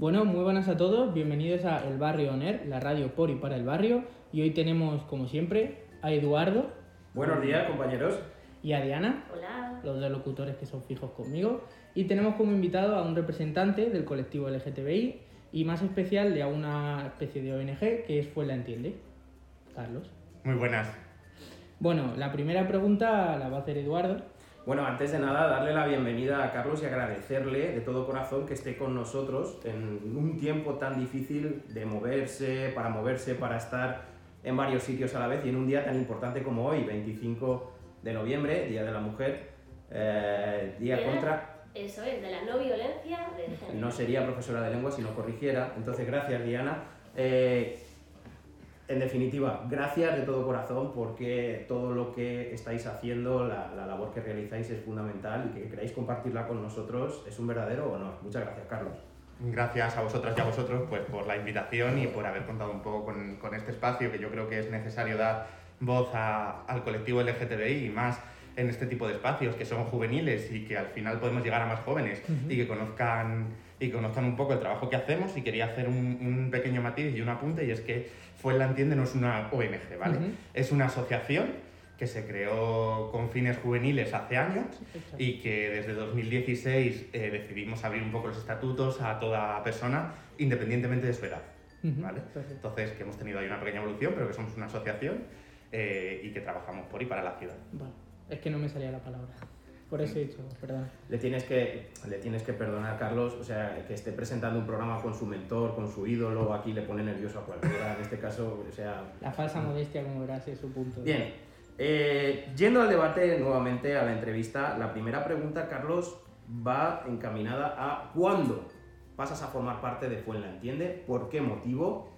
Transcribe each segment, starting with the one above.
Bueno, muy buenas a todos, bienvenidos a El Barrio Oner, la radio por y para el barrio. Y hoy tenemos, como siempre, a Eduardo. Buenos días, compañeros. Y a Diana. Hola. Los dos locutores que son fijos conmigo. Y tenemos como invitado a un representante del colectivo LGTBI y más especial de una especie de ONG que es Fue la Entiende. Carlos. Muy buenas. Bueno, la primera pregunta la va a hacer Eduardo. Bueno, antes de nada, darle la bienvenida a Carlos y agradecerle de todo corazón que esté con nosotros en un tiempo tan difícil de moverse, para moverse, para estar en varios sitios a la vez y en un día tan importante como hoy, 25 de noviembre, Día de la Mujer, eh, Día contra... Eso es, de la no violencia de género. No sería profesora de lengua si no corrigiera. Entonces, gracias, Diana. Eh, en definitiva, gracias de todo corazón porque todo lo que estáis haciendo, la, la labor que realizáis es fundamental y que queráis compartirla con nosotros es un verdadero honor. Muchas gracias, Carlos. Gracias a vosotras y a vosotros pues, por la invitación y por haber contado un poco con, con este espacio que yo creo que es necesario dar voz a- al colectivo LGTBI y más en este tipo de espacios que son juveniles y que al final podemos llegar a más jóvenes y que conozcan y conozcan un poco el trabajo que hacemos y quería hacer un, un pequeño matiz y un apunte y es que Fue la Entiende no es una ONG, ¿vale? Ujú. Es una asociación que se creó con fines juveniles hace años y que desde 2016 eh, decidimos abrir un poco los estatutos a toda persona independientemente de su edad. Ujú, ¿vale? perfecto. Entonces, que hemos tenido ahí una pequeña evolución, pero que somos una asociación eh, y que trabajamos por y para la ciudad. Es que no me salía la palabra. Por eso he dicho, perdón. Le tienes que, le tienes que perdonar, Carlos, o sea, que esté presentando un programa con su mentor, con su ídolo, aquí le pone nervioso a cualquiera, en este caso, o sea, La falsa modestia, como verás, es su punto. Bien, eh, yendo al debate nuevamente, a la entrevista, la primera pregunta, Carlos, va encaminada a ¿cuándo pasas a formar parte de Fuenla Entiende? ¿Por qué motivo?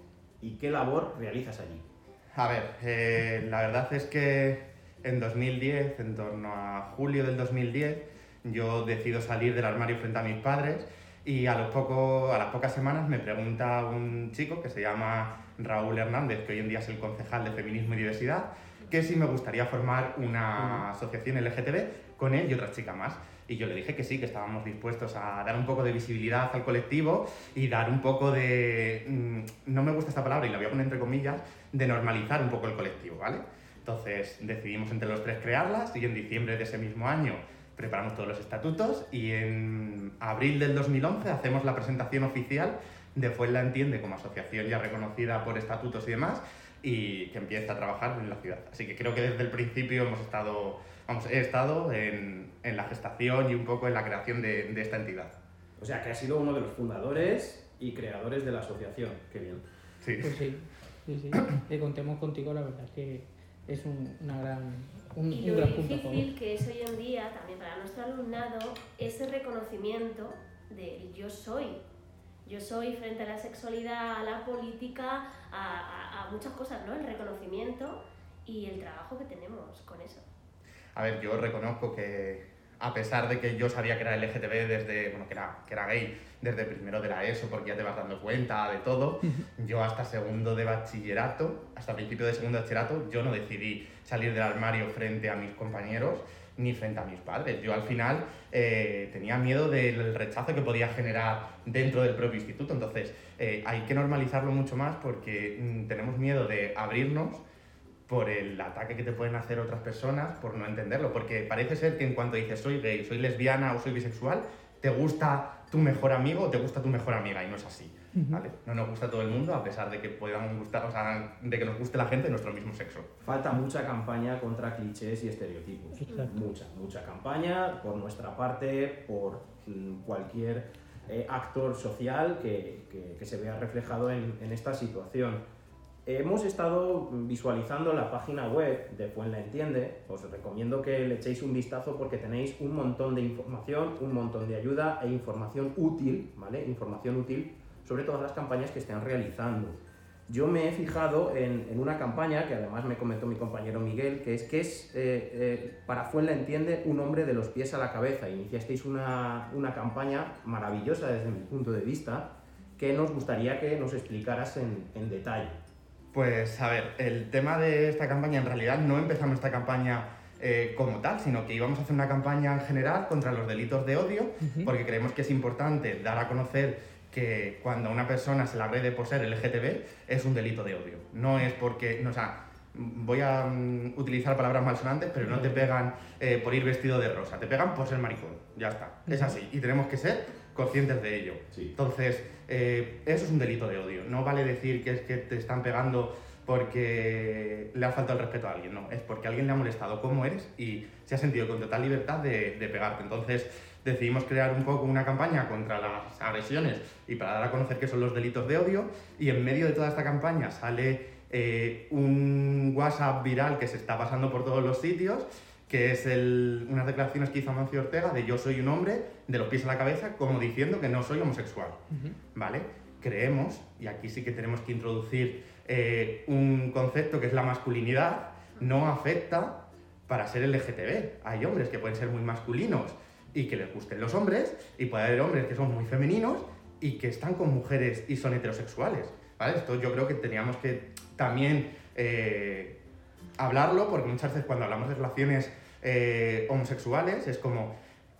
¿Y qué labor realizas allí? A ver, eh, la verdad es que en 2010, en torno a julio del 2010, yo decido salir del armario frente a mis padres y a, los poco, a las pocas semanas me pregunta un chico que se llama Raúl Hernández, que hoy en día es el concejal de Feminismo y Diversidad, que si me gustaría formar una asociación LGTB con él y otra chica más. Y yo le dije que sí, que estábamos dispuestos a dar un poco de visibilidad al colectivo y dar un poco de... mm, No me gusta esta palabra y la voy a poner entre comillas, de normalizar un poco el colectivo, ¿vale? Entonces decidimos entre los tres crearlas y en diciembre de ese mismo año preparamos todos los estatutos y en abril del 2011 hacemos la presentación oficial de Fuenla Entiende como asociación ya reconocida por estatutos y demás y que empieza a trabajar en la ciudad. Así que creo que desde el principio hemos estado, vamos, he estado en, en la gestación y un poco en la creación de, de esta entidad. O sea, que has sido uno de los fundadores y creadores de la asociación. Qué bien. Sí. Pues sí, sí, sí. Que contemos contigo, la verdad es que es un, una gran, un, Y un lo gran punto a favor. difícil que es hoy en día, también para nuestro alumnado, ese reconocimiento del yo soy. Yo soy frente a la sexualidad, a la política, a, a- a muchas cosas, ¿no? El reconocimiento y el trabajo que tenemos con eso. A ver, yo reconozco que a pesar de que yo sabía que era LGTB desde, bueno, que era, que era gay desde primero de la ESO, porque ya te vas dando cuenta de todo, yo hasta segundo de bachillerato, hasta principio de segundo de bachillerato, yo no decidí salir del armario frente a mis compañeros ni frente a mis padres. Yo al final eh, tenía miedo del rechazo que podía generar dentro del propio instituto, entonces eh, hay que normalizarlo mucho más porque mm, tenemos miedo de abrirnos por el ataque que te pueden hacer otras personas por no entenderlo. Porque parece ser que en cuanto dices soy gay, soy lesbiana o soy bisexual, te gusta tu mejor amigo o te gusta tu mejor amiga y no es así. ¿vale? No nos gusta a todo el mundo a pesar de que puedan gustar, o sea, de que nos guste la gente de nuestro mismo sexo. Falta mucha campaña contra clichés y estereotipos. Exacto. Mucha, mucha campaña por nuestra parte, por mm, cualquier eh, actor social que, que- que se vea reflejado en, en esta situación. Hemos estado visualizando la página web de Fuenla Entiende. Os recomiendo que le echéis un vistazo porque tenéis un montón de información, un montón de ayuda e información útil, ¿vale? Información útil sobre todas las campañas que estén realizando. Yo me he fijado en, en una campaña que además me comentó mi compañero Miguel, que es que es eh, eh, para Fuenla Entiende un hombre de los pies a la cabeza. Iniciasteis una, una campaña maravillosa desde mi punto de vista que nos gustaría que nos explicaras en, en detalle. Pues a ver, el tema de esta campaña, en realidad no empezamos esta campaña eh, como tal, sino que íbamos a hacer una campaña en general contra los delitos de odio, porque creemos que es importante dar a conocer que cuando a una persona se la agrede por ser LGTB es un delito de odio. No es porque, no, o sea, voy a mm, utilizar palabras malsonantes, pero no te pegan eh, por ir vestido de rosa, te pegan por ser maricón, ya está, es así, y tenemos que ser conscientes de ello. Sí. Entonces, eh, eso es un delito de odio, no vale decir que es que te están pegando porque le ha faltado el respeto a alguien, no, es porque alguien le ha molestado cómo eres y se ha sentido con total libertad de, pegarte. Entonces, decidimos crear un poco una campaña contra las agresiones y para dar a conocer qué son los delitos de odio y en medio de toda esta campaña sale eh, un WhatsApp viral que se está pasando por todos los sitios que es el, unas declaraciones que hizo Amancio Ortega de yo soy un hombre de los pies a la cabeza como diciendo que no soy homosexual, ¿vale? Creemos, y aquí sí que tenemos que introducir eh, un concepto que es la masculinidad, no afecta para ser LGTB. Hay hombres que pueden ser muy masculinos y que les gusten los hombres, y puede haber hombres que son muy femeninos y que están con mujeres y son heterosexuales. ¿vale? Esto yo creo que teníamos que también eh, hablarlo, porque muchas veces cuando hablamos de relaciones eh, homosexuales es como,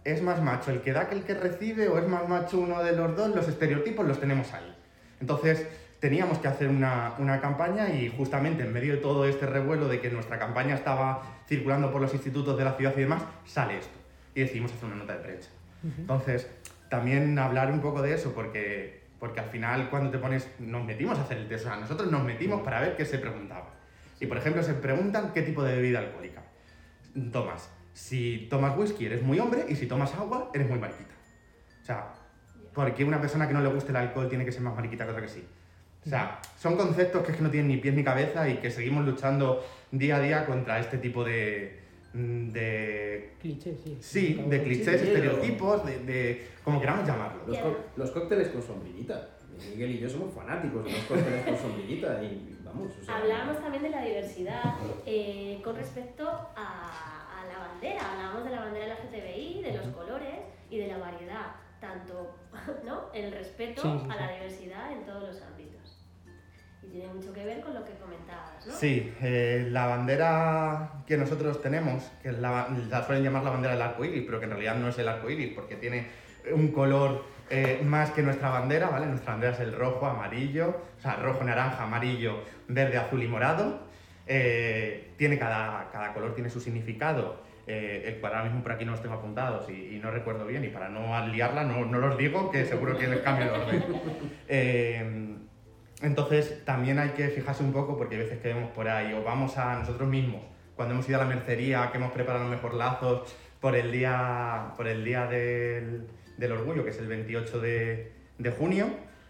¿es más macho el que da que el que recibe o es más macho uno de los dos? Los estereotipos los tenemos ahí. Entonces, teníamos que hacer una, una, campaña y justamente en medio de todo este revuelo de que nuestra campaña estaba circulando por los institutos de la ciudad y demás, sale esto y decidimos hacer una nota de prensa. Uh -huh. Entonces, también hablar un poco de eso, porque, porque al final cuando te pones, nos metimos a hacer el test, o sea, nosotros nos metimos para ver qué se preguntaba. Y por ejemplo, se preguntan qué tipo de bebida alcohólica tomas. Si tomas whisky eres muy hombre y si tomas agua eres muy mariquita. O sea, ¿por qué una persona que no le guste el alcohol tiene que ser más mariquita que otra que sí? O sea, son conceptos que es que no tienen ni pies ni cabeza y que seguimos luchando día a día contra este tipo de, de clichés, sí. Sí, de clichés, sí, estereotipos, de, de, como queramos llamarlo. Los, co los, cócteles con sombrillita. Miguel y yo somos fanáticos de los cócteles con sombrillita y O sea, Hablábamos también de la diversidad eh, con respecto a, a, la bandera. Hablábamos de la bandera LGTBI, de los colores y de la variedad, tanto ¿no? el respeto sí, sí, a la diversidad en todos los ámbitos. Y tiene mucho que ver con lo que comentabas, ¿no? Sí, eh, la bandera que nosotros tenemos, que la, la, suelen llamar la bandera del arco iris, pero que en realidad no es el arco iris, porque tiene un color eh, más que nuestra bandera, ¿vale? Nuestra bandera es el rojo, amarillo, o sea, rojo, naranja, amarillo, verde, azul y morado. Eh, tiene cada, cada color tiene su significado. Eh, el cual ahora mismo por aquí no los tengo apuntados y, y, no recuerdo bien, y para no liarla no, no los digo, que seguro que les cambio el orden. Eh, entonces también hay que fijarse un poco porque hay veces que vemos por ahí o vamos a nosotros mismos, cuando hemos ido a la mercería, que hemos preparado mejor lazos por el día, por el día del, del orgullo, que es el 28 de, de, junio,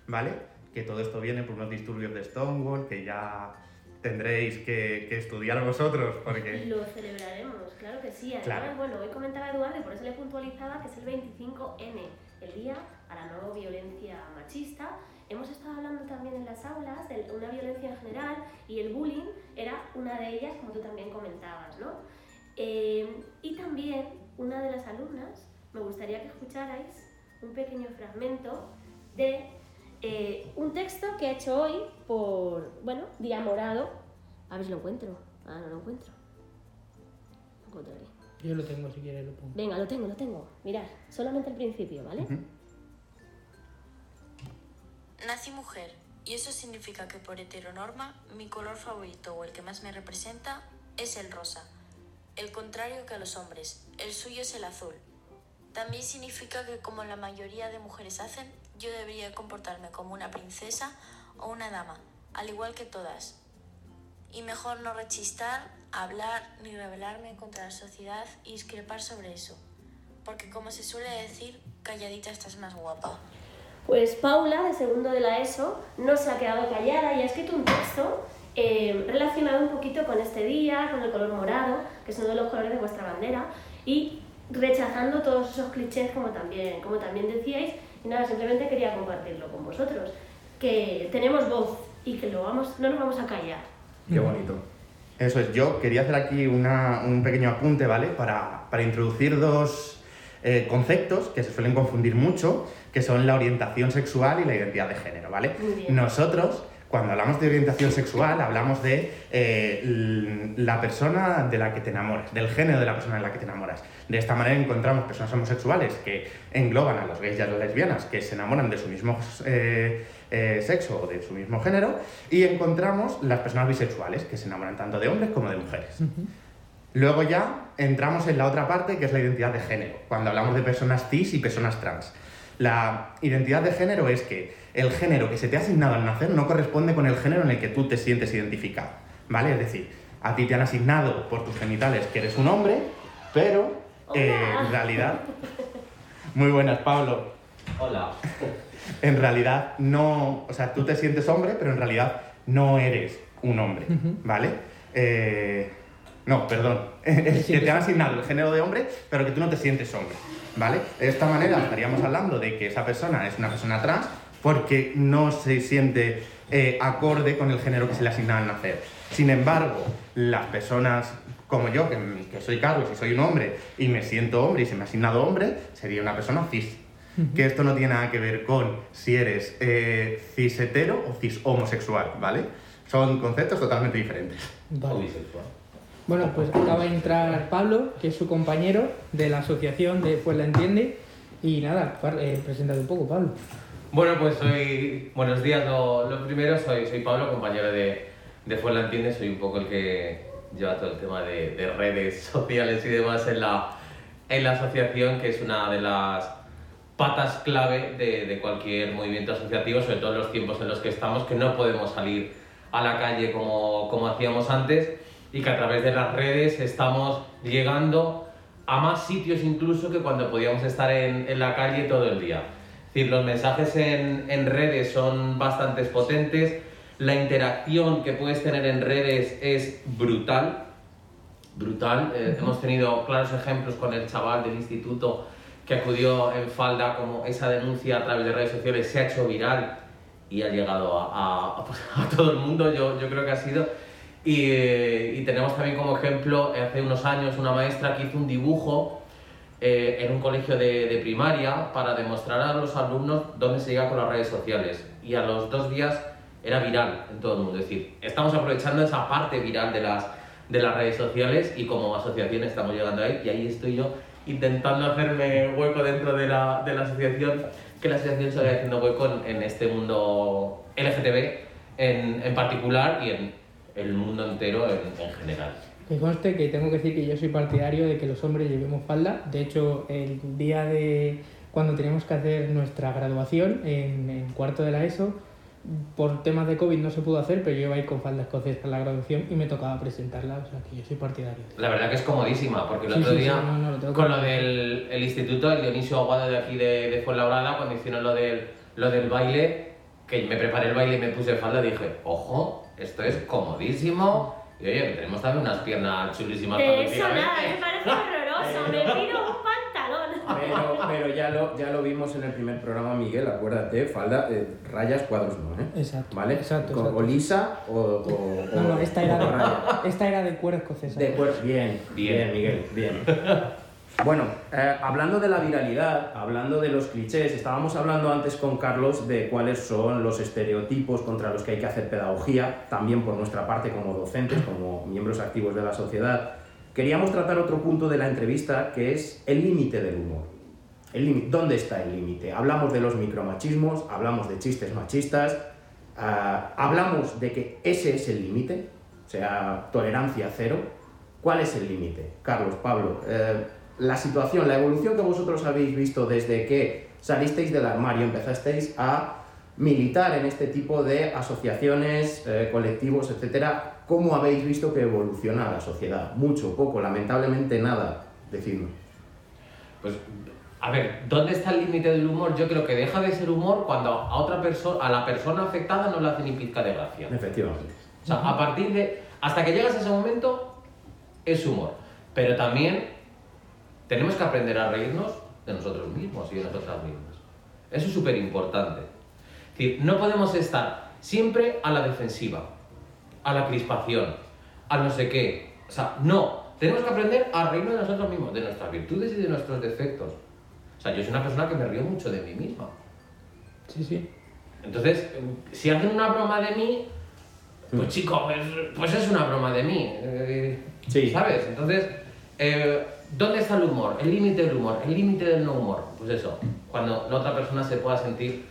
¿vale? Que todo esto viene por unos disturbios de Stonewall, que ya tendréis que, que estudiar vosotros porque... Lo celebraremos, claro que sí. Además, claro. bueno, hoy comentaba Eduardo y por eso le puntualizaba que es el 25N, el Día a la No Violencia Machista, hemos estado hablando también en las aulas de una violencia en general y el bullying era una de ellas, como tú también comentabas, ¿no? Eh, y también una de las alumnas, me gustaría que escucharais un pequeño fragmento de eh, un texto que he hecho hoy por, bueno, Día Morado. A ver si lo encuentro. Ah, no lo encuentro. Lo encontraré. Yo lo tengo, si quieres lo pongo. Venga, lo tengo, lo tengo. Mirad, solamente el principio, ¿vale? Uh -huh. Nací mujer y eso significa que por heteronorma mi color favorito o el que más me representa es el rosa, el contrario que a los hombres, el suyo es el azul. También significa que como la mayoría de mujeres hacen, yo debería comportarme como una princesa o una dama, al igual que todas. Y mejor no rechistar, hablar ni rebelarme contra la sociedad y discrepar sobre eso, porque como se suele decir, calladita estás más guapa. Pues Paula, de segundo de la ESO, no se ha quedado callada y ha escrito un texto eh, relacionado un poquito con este día, con el color morado, que es uno de los colores de vuestra bandera, y rechazando todos esos clichés como también, como también decíais. Y nada, simplemente quería compartirlo con vosotros, que tenemos voz y que lo vamos, no nos vamos a callar. Qué bonito. Eso es, yo quería hacer aquí una, un pequeño apunte, ¿vale? Para, para introducir dos eh, conceptos que se suelen confundir mucho, que son la orientación sexual y la identidad de género, ¿vale? Nosotros, Cuando hablamos de orientación sexual, hablamos de eh, la persona de la que te enamoras, del género de la persona de la que te enamoras. De esta manera encontramos personas homosexuales que engloban a los gays y a las lesbianas, que se enamoran de su mismo eh, eh, sexo o de su mismo género, y encontramos las personas bisexuales, que se enamoran tanto de hombres como de mujeres. Luego ya entramos en la otra parte, que es la identidad de género, cuando hablamos de personas cis y personas trans. La identidad de género es que el género que se te ha asignado al nacer no corresponde con el género en el que tú te sientes identificado, ¿vale? Es decir, a ti te han asignado por tus genitales que eres un hombre, pero eh, en realidad... Muy buenas, Pablo. Hola. En realidad no... O sea, tú te sientes hombre, pero en realidad no eres un hombre, ¿vale? Eh, no, perdón. Que te han asignado el género de hombre, pero que tú no te sientes hombre, ¿vale? De esta manera estaríamos hablando de que esa persona es una persona trans porque no se siente eh, acorde con el género que se le asigna al nacer. Sin embargo, las personas como yo, que, que soy Carlos y soy un hombre y me siento hombre y se me ha asignado hombre, sería una persona cis. Que esto no tiene nada que ver con si eres eh, cis hetero o cis homosexual, ¿vale? Son conceptos totalmente diferentes. Vale. Bueno, pues acaba de entrar Pablo, que es su compañero de la asociación de Pues la Entiende. Y nada, eh, preséntate un poco, Pablo. Bueno, pues soy. Buenos días, lo, lo primero, soy, soy Pablo, compañero de, de Fuenla Entiende. Soy un poco el que lleva todo el tema de, de redes sociales y demás en la, en la asociación, que es una de las patas clave de, de cualquier movimiento asociativo, sobre todo en los tiempos en los que estamos, que no podemos salir a la calle como, como hacíamos antes y que a través de las redes estamos llegando a más sitios incluso que cuando podíamos estar en, en la calle todo el día. Es decir, los mensajes en, en redes son bastante potentes, la interacción que puedes tener en redes es brutal, brutal. Eh, hemos tenido claros ejemplos con el chaval del instituto que acudió en falda, como esa denuncia a través de redes sociales se ha hecho viral y ha llegado a, a- a, a todo el mundo, yo, yo creo que ha sido. Y, eh, y tenemos también como ejemplo, hace unos años, una maestra que hizo un dibujo eh, en un colegio de, de primaria para demostrar a los alumnos dónde se llega con las redes sociales. Y a los dos días era viral en todo el mundo. Es decir, estamos aprovechando esa parte viral de las, de las redes sociales y como asociación estamos llegando ahí. Y ahí estoy yo intentando hacerme hueco dentro de la, de la asociación, que la asociación se vaya haciendo hueco en, en este mundo LGTB en, en particular y en el mundo entero en, en general. Que conste que tengo que decir que yo soy partidario de que los hombres llevemos falda. De hecho, el día de cuando teníamos que hacer nuestra graduación en, en cuarto de la ESO, por temas de COVID no se pudo hacer, pero yo iba a ir con falda escocesa a la graduación y me tocaba presentarla, o sea que yo soy partidario. La verdad que es comodísima, porque el Sí, otro sí, sí, día, no, no, lo con lo del el instituto, el Dionisio Aguado de aquí de, de Fuenlabrada, cuando hicieron lo del, lo del baile, que me preparé el baile y me puse falda, dije, ojo, esto es comodísimo. Y oye, que tenemos también unas piernas chulísimas para De eso nada, me parece horroroso. Me pido un pantalón. Pero, pero ya, lo, ya lo vimos en el primer programa, Miguel, acuérdate, falda, eh, rayas, cuadros no, ¿eh? Exacto. ¿Vale? Exacto, Con- exacto. O lisa o, o- No, no, esta era de, esta era de cuero escocesa. De acuerdo, bien, bien, Bien. Miguel, bien. Bueno, eh, hablando de la viralidad, hablando de los clichés, estábamos hablando antes con Carlos de cuáles son los estereotipos contra los que hay que hacer pedagogía, también por nuestra parte como docentes, como miembros activos de la sociedad. Queríamos tratar otro punto de la entrevista que es el límite del humor. El límite- ¿Dónde está el límite? Hablamos de los micromachismos, hablamos de chistes machistas, ah, hablamos de que ese es el límite, o sea, tolerancia cero. ¿Cuál es el límite? Carlos, Pablo, eh, la situación, la evolución que vosotros habéis visto desde que salisteis del armario, empezasteis a militar en este tipo de asociaciones, eh, colectivos, etcétera, ¿cómo habéis visto que evoluciona la sociedad? Mucho, poco, lamentablemente nada, decidme. Pues, a ver, ¿dónde está el límite del humor? Yo creo que deja de ser humor cuando a otra persona, a la persona afectada no le hace ni pizca de gracia. Efectivamente. O sea, a partir de. Hasta que llegas a ese momento, es humor. Pero también tenemos que aprender a reírnos de nosotros mismos y de nosotras mismas. Eso es súper importante. Es decir, no podemos estar siempre a la defensiva, a la crispación, a no sé qué. O sea, no. Tenemos que aprender a reírnos de nosotros mismos, de nuestras virtudes y de nuestros defectos. O sea, yo soy una persona que me río mucho de mí misma. Sí, sí. Entonces, si hacen una broma de mí, pues chico, pues, pues es una broma de mí. eh, Sí. ¿Sabes? Entonces, eh, ¿dónde está el humor? El límite del humor, el límite del no humor. Pues eso, cuando la otra persona se pueda sentir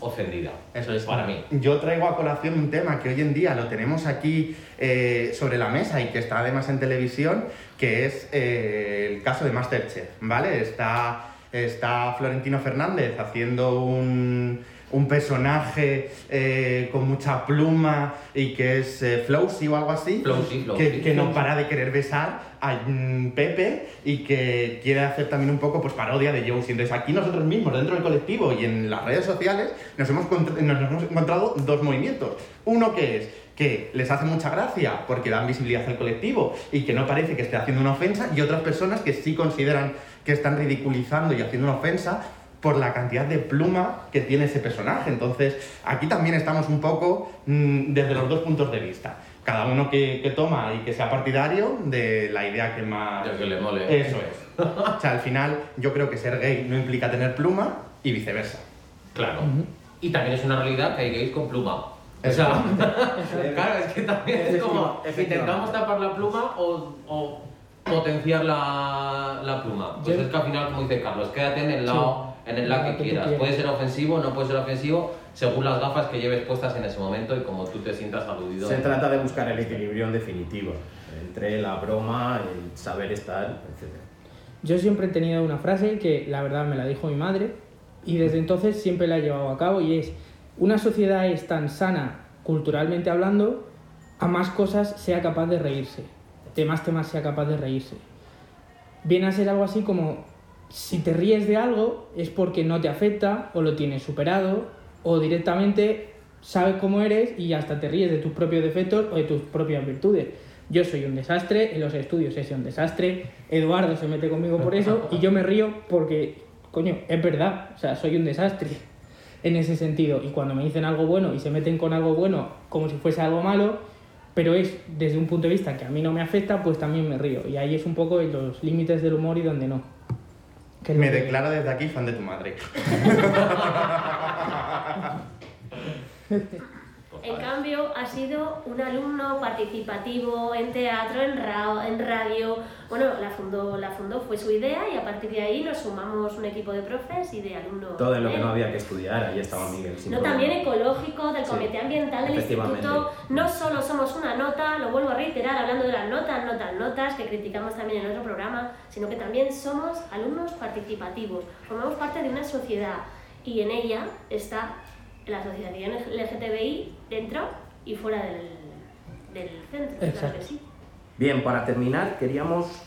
ofendida. Eso es Para mí. Yo traigo a colación un tema que hoy en día lo tenemos aquí eh, sobre la mesa y que está además en televisión, que es eh, el caso de Masterchef, ¿vale? Está, está Florentino Fernández haciendo un, un personaje eh, con mucha pluma y que es eh, Flowsy o algo así, Flowsy, Flowsy. que, que no para de querer besar a mm, Pepe y que quiere hacer también un poco pues parodia de Josie. Entonces aquí nosotros mismos, dentro del colectivo y en las redes sociales, nos hemos, nos hemos encontrado dos movimientos. Uno que es que les hace mucha gracia porque dan visibilidad al colectivo y que no parece que esté haciendo una ofensa, y otras personas que sí consideran que están ridiculizando y haciendo una ofensa por la cantidad de pluma que tiene ese personaje. Entonces, aquí también estamos un poco mm, desde los dos puntos de vista. Cada uno que, que toma y que sea partidario de la idea que más... Del que le mole. Eso es. O sea, al final yo creo que ser gay no implica tener pluma y viceversa. Claro. Ujú. Y también es una realidad que hay gays con pluma. O sea, claro, es que también es como intentamos tapar la pluma o, o potenciar la, la pluma. Pues Yo- es que al final, como dice Carlos, quédate en el lado, en el lado que quieras. Puede ser ofensivo, no puede ser ofensivo, según las gafas que lleves puestas en ese momento y como tú te sientas aludido. Se trata de buscar el equilibrio en definitiva, entre la broma, el saber estar, etc. Yo siempre he tenido una frase que la verdad me la dijo mi madre y desde entonces siempre la he llevado a cabo y es, una sociedad es tan sana culturalmente hablando, a más cosas sea capaz de reírse, de más temas sea capaz de reírse. Viene a ser algo así como, si te ríes de algo es porque no te afecta o lo tienes superado o directamente sabes cómo eres y hasta te ríes de tus propios defectos o de tus propias virtudes. Yo soy un desastre, en los estudios sido un desastre, Eduardo se mete conmigo por eso y yo me río porque, coño, es verdad, o sea, soy un desastre en ese sentido. Y cuando me dicen algo bueno y se meten con algo bueno como si fuese algo malo, pero es desde un punto de vista que a mí no me afecta, pues también me río. Y ahí es un poco los límites del humor y donde no. Que Me que- declaro desde aquí fan de tu madre. En cambio, ha sido un alumno participativo en teatro, en, ra- en radio. Bueno, la fundó, la fundó, fue su idea y a partir de ahí nos sumamos un equipo de profes y de alumnos. Todo en lo que no había que estudiar, ahí estaba Miguel. No, problema. también ecológico, del Sí, comité ambiental del instituto. No solo somos una nota, lo vuelvo a reiterar hablando de las notas, notas, notas, que criticamos también en otro programa, sino que también somos alumnos participativos. Formamos parte de una sociedad y en ella está la asociación LGTBI dentro y fuera del, del centro. Claro Exacto. que sí. Bien, para terminar, queríamos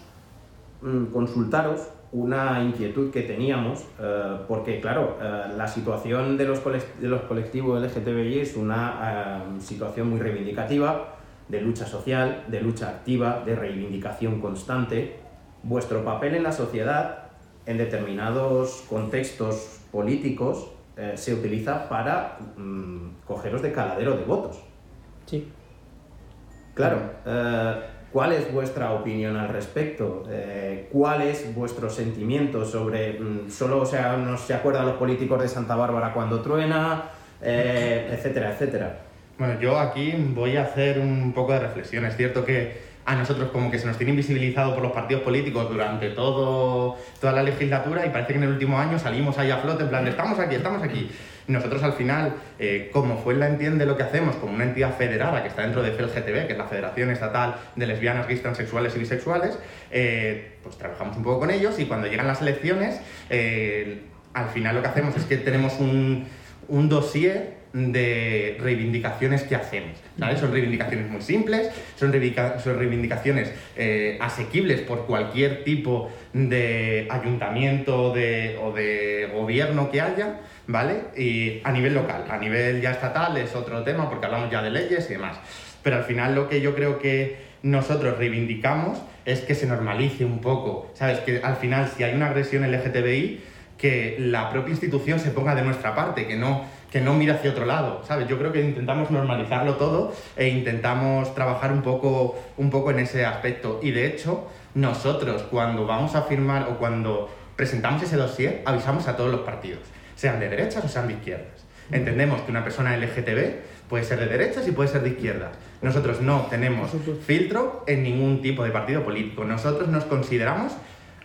mm, consultaros una inquietud que teníamos, eh, porque claro, eh, la situación de los, de los colectivos LGTBI es una eh, situación muy reivindicativa, de lucha social, de lucha activa, de reivindicación constante. Vuestro papel en la sociedad, en determinados contextos políticos, eh, se utiliza para mm, cogeros de caladero de votos. Sí. Claro. eh, ¿Cuál es vuestra opinión al respecto? Eh, ¿Cuál es vuestro sentimiento sobre... mm, solo o sea, no se acuerdan los políticos de Santa Bárbara cuando truena, eh, etcétera, etcétera? Bueno, yo aquí voy a hacer un poco de reflexión. Es cierto que a nosotros como que se nos tiene invisibilizado por los partidos políticos durante todo, toda la legislatura y parece que en el último año salimos ahí a flote en plan, de, estamos aquí, estamos aquí. Nosotros al final, eh, como fue la entiende lo que hacemos como una entidad federada que está dentro de FELGTB, que es la Federación Estatal de Lesbianas, Gays, Transexuales y Bisexuales, eh, pues trabajamos un poco con ellos y cuando llegan las elecciones, eh, al final lo que hacemos es que tenemos un, un dossier de reivindicaciones que hacemos. ¿sabes? Son reivindicaciones muy simples, son reivindicaciones eh, asequibles por cualquier tipo de ayuntamiento de- o de gobierno que haya, ¿vale? Y a nivel local, a nivel ya estatal es otro tema porque hablamos ya de leyes y demás. Pero al final lo que yo creo que nosotros reivindicamos es que se normalice un poco, ¿sabes? Que al final si hay una agresión LGTBI, que la propia institución se ponga de nuestra parte, que no, que no mire hacia otro lado, ¿sabes? Yo creo que intentamos normalizarlo todo e intentamos trabajar un poco, un poco en ese aspecto. Y de hecho, nosotros cuando vamos a firmar o cuando presentamos ese dossier, avisamos a todos los partidos, sean de derechas o sean de izquierdas. Entendemos que una persona LGTB puede ser de derechas y puede ser de izquierdas. Nosotros no tenemos filtro en ningún tipo de partido político. Nosotros nos consideramos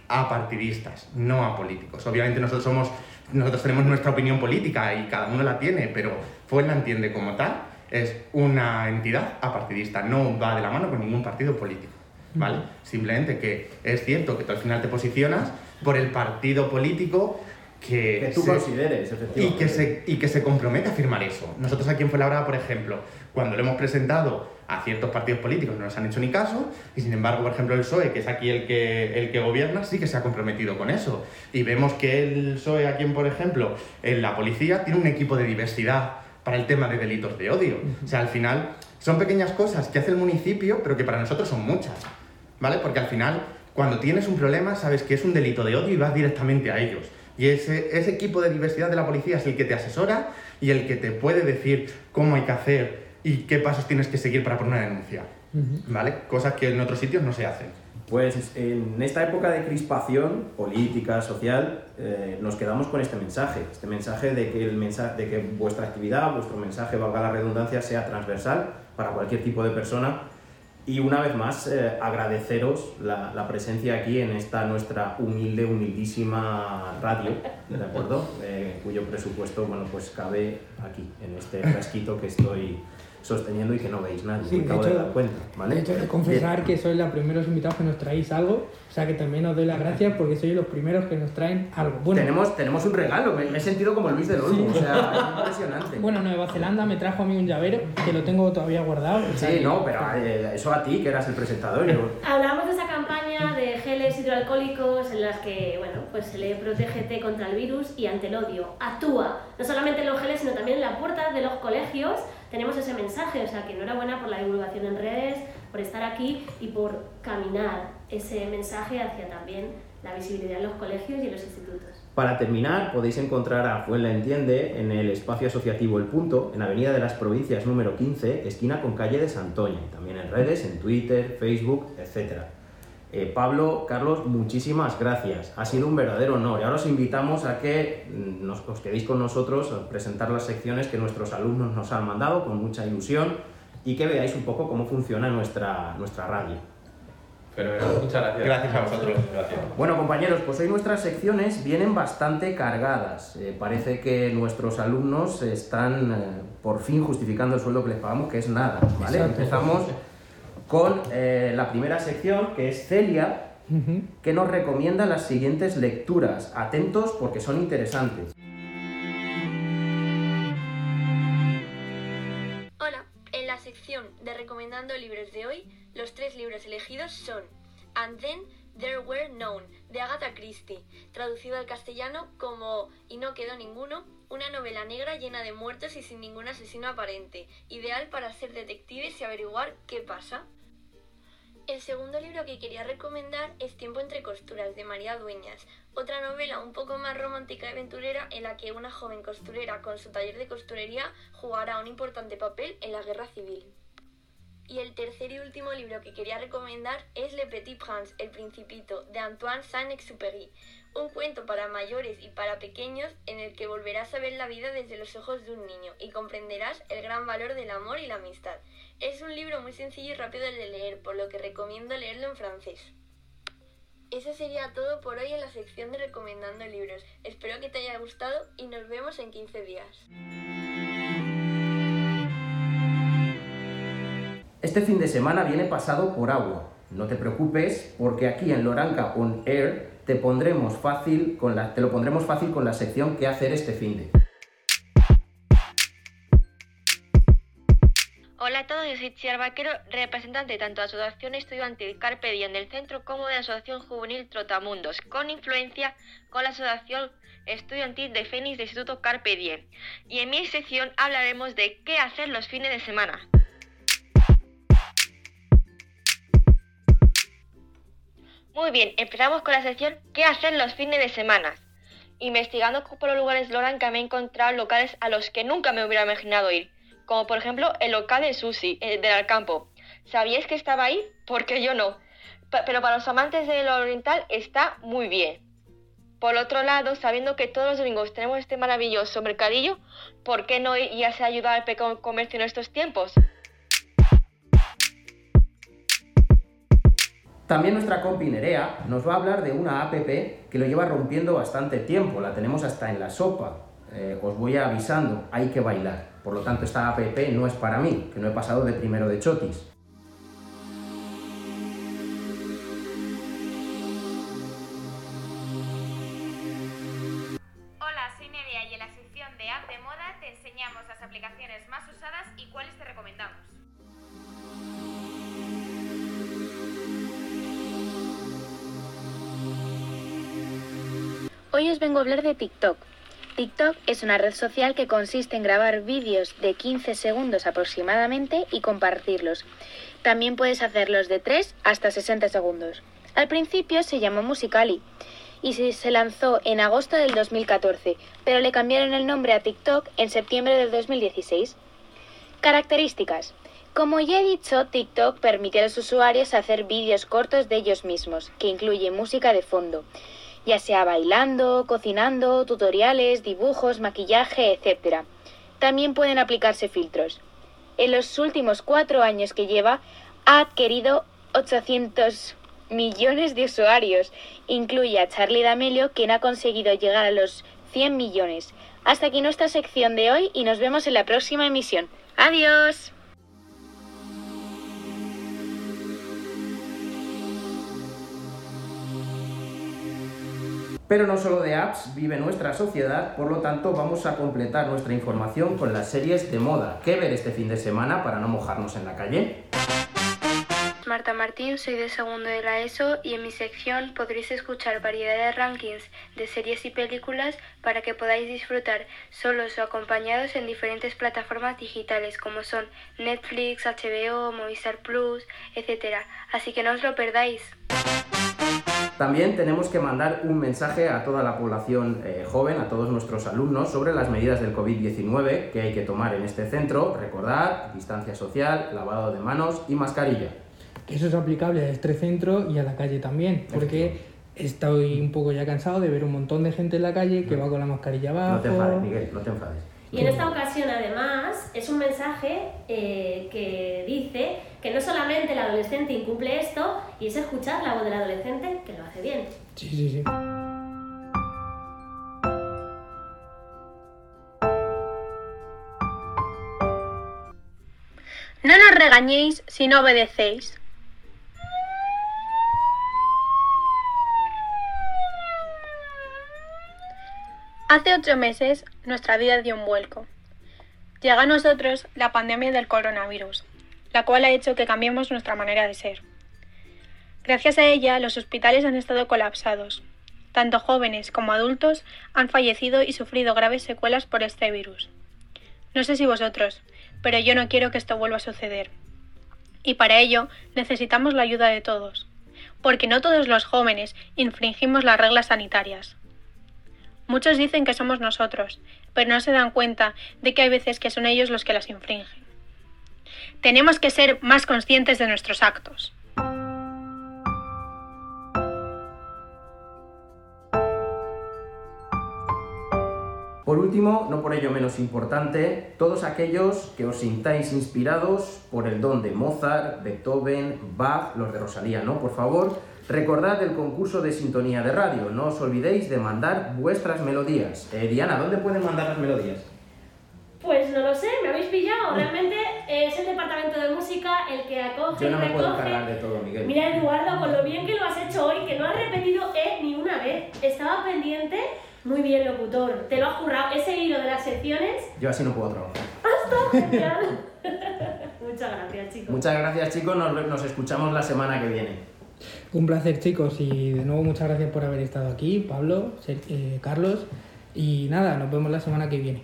apartidistas, no apolíticos. Obviamente nosotros somos nosotros tenemos nuestra opinión política y cada uno la tiene, pero Fue la entiende como tal, es una entidad apartidista, no va de la mano con ningún partido político. ¿Vale? Simplemente que es cierto que tú al final te posicionas por el partido político que, Que tú se- consideres, y efectivamente. que, se, y que se compromete a firmar eso. Nosotros aquí en Fuenlabrada, por ejemplo, cuando lo hemos presentado a ciertos partidos políticos no nos han hecho ni caso, y sin embargo, por ejemplo, el PSOE, que es aquí el que, el que gobierna, sí que se ha comprometido con eso. Y vemos que el PSOE aquí, por ejemplo, en la policía, tiene un equipo de diversidad para el tema de delitos de odio. O sea, al final, son pequeñas cosas que hace el municipio, pero que para nosotros son muchas. ¿Vale? Porque al final, cuando tienes un problema, sabes que es un delito de odio y vas directamente a ellos. Y ese, ese equipo de diversidad de la policía es el que te asesora y el que te puede decir cómo hay que hacer y qué pasos tienes que seguir para poner una denuncia. ¿Vale? Cosas que en otros sitios no se hacen. Pues en esta época de crispación política, social, eh, nos quedamos con este mensaje, este mensaje de que, el mensaje de que vuestra actividad, vuestro mensaje, valga la redundancia, sea transversal para cualquier tipo de persona. Y una vez más, eh, agradeceros la, la presencia aquí en esta nuestra humilde, humildísima radio, ¿de acuerdo? Eh, cuyo presupuesto, bueno, pues cabe aquí, en este frasquito que estoy sosteniendo y que no veis nadie, Sí, me de acabo de hecho- dar cuenta, ¿vale? De hecho, de confesar que sois los primeros invitados que nos traéis algo, o sea que también os doy las gracias porque sois los primeros que nos traen algo. Bueno, tenemos, tenemos un regalo, me, me he sentido como Luis del Olmo, o sea, es impresionante. bueno, Nueva Zelanda me trajo a mí un llavero que lo tengo todavía guardado. o sea sí, que- no, pero eh, eso a ti, que eras el presentador. yo- Hablamos de esa campaña geles hidroalcohólicos en las que, bueno, pues se le protégete contra el virus y ante el odio. Actúa, no solamente en los geles, sino también en la puerta de los colegios tenemos ese mensaje, o sea que enhorabuena por la divulgación en redes, por estar aquí y por caminar ese mensaje hacia también la visibilidad en los colegios y en los institutos. Para terminar, podéis encontrar a Fuenla Entiende en el espacio asociativo El Punto, en Avenida de las Provincias número 15, esquina con calle de Santoña, también en redes, en Twitter, Facebook, etc. Eh, Pablo, Carlos, muchísimas gracias. Ha sido un verdadero honor. Y ahora os invitamos a que mm, nos, os quedéis con nosotros a presentar las secciones que nuestros alumnos nos han mandado con mucha ilusión y que veáis un poco cómo funciona nuestra, nuestra radio. Fenomenal, muchas gracias. Gracias a vosotros. Gracias. Bueno, compañeros, pues hoy nuestras secciones vienen bastante cargadas. Eh, parece que nuestros alumnos están eh, por fin justificando el sueldo que les pagamos, que es nada, ¿vale? Exacto. Empezamos con eh, la primera sección, que es Celia, que nos recomienda las siguientes lecturas. Atentos porque son interesantes. Hola, en la sección de recomendando libros de hoy, los tres libros elegidos son And Then There Were None, de Agatha Christie, traducido al castellano como Y no quedó ninguno, una novela negra llena de muertos y sin ningún asesino aparente, ideal para ser detectives y averiguar qué pasa. El segundo libro que quería recomendar es Tiempo entre costuras de María Dueñas, otra novela un poco más romántica y aventurera en la que una joven costurera con su taller de costurería jugará un importante papel en la guerra civil. Y el tercer y último libro que quería recomendar es Le Petit Prince, El Principito, de Antoine Saint-Exupéry, un cuento para mayores y para pequeños en el que volverás a ver la vida desde los ojos de un niño y comprenderás el gran valor del amor y la amistad. Es un libro muy sencillo y rápido de leer, por lo que recomiendo leerlo en francés. Eso sería todo por hoy en la sección de Recomendando Libros. Espero que te haya gustado y nos vemos en 15 días. Este fin de semana viene pasado por agua. No te preocupes, porque aquí en Loranca On Air te pondremos fácil con la, te lo pondremos fácil con la sección que hacer este fin de. Hola a todos, yo soy Chiar Vaquero, representante tanto de la Asociación Estudiantil Carpe Diem del centro como de la Asociación Juvenil Trotamundos, con influencia con la Asociación Estudiantil de Fénix del Instituto Carpe Diem. Y en mi sección hablaremos de qué hacer los fines de semana. Muy bien, empezamos con la sección ¿Qué hacer los fines de semana? Investigando por los lugares Loranca me he encontrado locales a los que nunca me hubiera imaginado ir, como por ejemplo el local de sushi eh, del Alcampo. ¿Sabíais que estaba ahí? Porque yo no. Pero para los amantes de lo oriental está muy bien. Por otro lado, sabiendo que todos los domingos tenemos este maravilloso mercadillo, ¿por qué no ir y así ayudar al pequeño comercio en estos tiempos? También nuestra compi Nerea nos va a hablar de una app que lo lleva rompiendo bastante tiempo, la tenemos hasta en la sopa. Eh, os voy avisando, hay que bailar. Por lo tanto, esta app no es para mí, que no he pasado de primero de chotis. Hola, soy Nerea y en la sección de App de Moda te enseñamos las aplicaciones más usadas y cuáles te recomendamos. Hoy os vengo a hablar de TikTok. TikTok es una red social que consiste en grabar vídeos de 15 segundos aproximadamente y compartirlos. También puedes hacerlos de 3 hasta 60 segundos. Al principio se llamó Musicali y se lanzó en agosto del 2014, pero le cambiaron el nombre a TikTok en septiembre del 2016. Características. Como ya he dicho, TikTok permite a los usuarios hacer vídeos cortos de ellos mismos, que incluye música de fondo, ya sea bailando, cocinando, tutoriales, dibujos, maquillaje, etc. También pueden aplicarse filtros. En los últimos cuatro años que lleva, ha adquirido 800 millones de usuarios. Incluye a Charlie D'Amelio, quien ha conseguido llegar a los 100 millones. Hasta aquí nuestra sección de hoy y nos vemos en la próxima emisión. ¡Adiós! Pero no solo de apps vive nuestra sociedad, por lo tanto vamos a completar nuestra información con las series de moda. ¿Qué ver este fin de semana para no mojarnos en la calle? Marta Martín, soy de segundo de la ESO y en mi sección podréis escuchar variedad de rankings de series y películas para que podáis disfrutar solos o acompañados en diferentes plataformas digitales como son Netflix, HBO, Movistar Plus, etc. Así que no os lo perdáis. También tenemos que mandar un mensaje a toda la población eh, joven, a todos nuestros alumnos, sobre las medidas del COVID-19 que hay que tomar en este centro. Recordad, distancia social, lavado de manos y mascarilla. Que eso es aplicable a este centro y a la calle también, porque estoy un poco ya cansado de ver un montón de gente en la calle que va con la mascarilla abajo. No te enfades, Miguel, no te enfades. Y en esta ocasión, además, es un mensaje eh, que dice que no solamente el adolescente incumple esto, y es escuchar la voz del adolescente que lo hace bien. Sí, sí, sí. No nos regañéis si no obedecéis. Hace ocho meses nuestra vida dio un vuelco. Llega a nosotros la pandemia del coronavirus, la cual ha hecho que cambiemos nuestra manera de ser. Gracias a ella, los hospitales han estado colapsados. Tanto jóvenes como adultos han fallecido y sufrido graves secuelas por este virus. No sé si vosotros, pero yo no quiero que esto vuelva a suceder. Y para ello necesitamos la ayuda de todos, porque no todos los jóvenes infringimos las reglas sanitarias. Muchos dicen que somos nosotros, pero no se dan cuenta de que hay veces que son ellos los que las infringen. Tenemos que ser más conscientes de nuestros actos. Por último, no por ello menos importante, todos aquellos que os sintáis inspirados por el don de Mozart, Beethoven, Bach, los de Rosalía, ¿no? Por favor, recordad el concurso de sintonía de radio. No os olvidéis de mandar vuestras melodías. Eh, Diana, ¿dónde pueden mandar las melodías? Pues no lo sé, me habéis pillado. Realmente es el departamento de música el que acoge Yo no y me puedo recoge. encargar de todo, Miguel. Mira, Eduardo, con lo bien que lo has hecho hoy, que no has repetido E ni una vez. Estaba pendiente. Muy bien, locutor. Te lo has currado. Ese hilo de las secciones. Yo así no puedo trabajar. ¡Hasta! Genial. Muchas gracias, chicos. Muchas gracias, chicos. Nos, nos escuchamos la semana que viene. Un placer, chicos, y de nuevo muchas gracias por haber estado aquí, Pablo, eh, Carlos, y nada, nos vemos la semana que viene.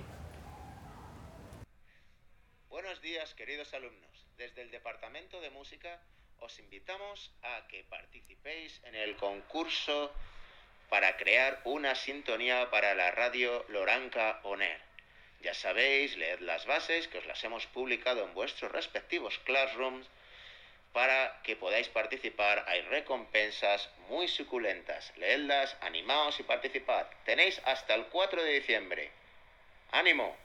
Buenos días, queridos alumnos. Desde el Departamento de Música os invitamos a que participéis en el concurso para crear una sintonía para la radio Loranca On Air. Ya sabéis, leed las bases que os las hemos publicado en vuestros respectivos classrooms para que podáis participar. Hay recompensas muy suculentas. Leedlas, animaos y participad. Tenéis hasta el 4 de diciembre. ¡Ánimo!